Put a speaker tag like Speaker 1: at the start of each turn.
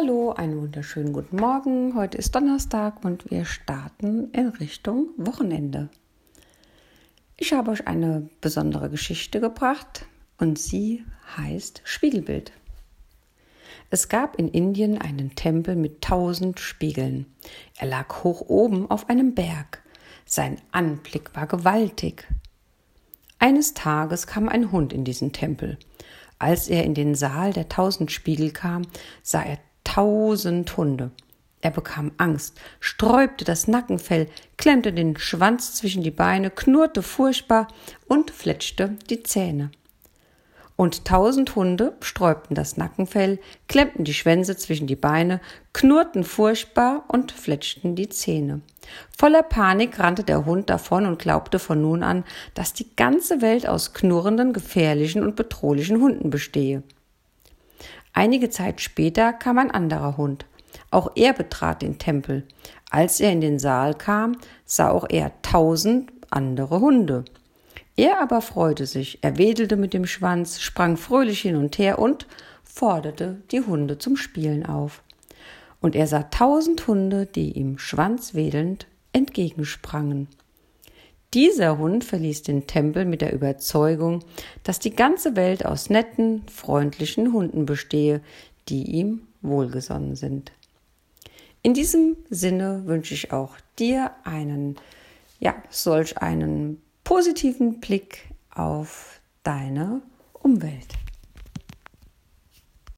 Speaker 1: Hallo, einen wunderschönen guten Morgen. Heute ist Donnerstag und wir starten in Richtung Wochenende. Ich habe euch eine besondere Geschichte gebracht und sie heißt Spiegelbild. Es gab in Indien einen Tempel mit tausend Spiegeln. Er lag hoch oben auf einem Berg. Sein Anblick war gewaltig. Eines Tages kam ein Hund in diesen Tempel. Als er in den Saal der tausend Spiegel kam, sah er tausend Hunde. Er bekam Angst, sträubte das Nackenfell, klemmte den Schwanz zwischen die Beine, knurrte furchtbar und fletschte die Zähne. Und tausend Hunde sträubten das Nackenfell, klemmten die Schwänze zwischen die Beine, knurrten furchtbar und fletschten die Zähne. Voller Panik rannte der Hund davon und glaubte von nun an, dass die ganze Welt aus knurrenden, gefährlichen und bedrohlichen Hunden bestehe. Einige Zeit später kam ein anderer Hund. Auch er betrat den Tempel. Als er in den Saal kam, sah auch er tausend andere Hunde. Er aber freute sich, er wedelte mit dem Schwanz, sprang fröhlich hin und her und forderte die Hunde zum Spielen auf. Und er sah tausend Hunde, die ihm schwanzwedelnd entgegensprangen. Dieser Hund verließ den Tempel mit der Überzeugung, dass die ganze Welt aus netten, freundlichen Hunden bestehe, die ihm wohlgesonnen sind. In diesem Sinne wünsche ich auch dir einen, ja, solch einen positiven Blick auf deine Umwelt.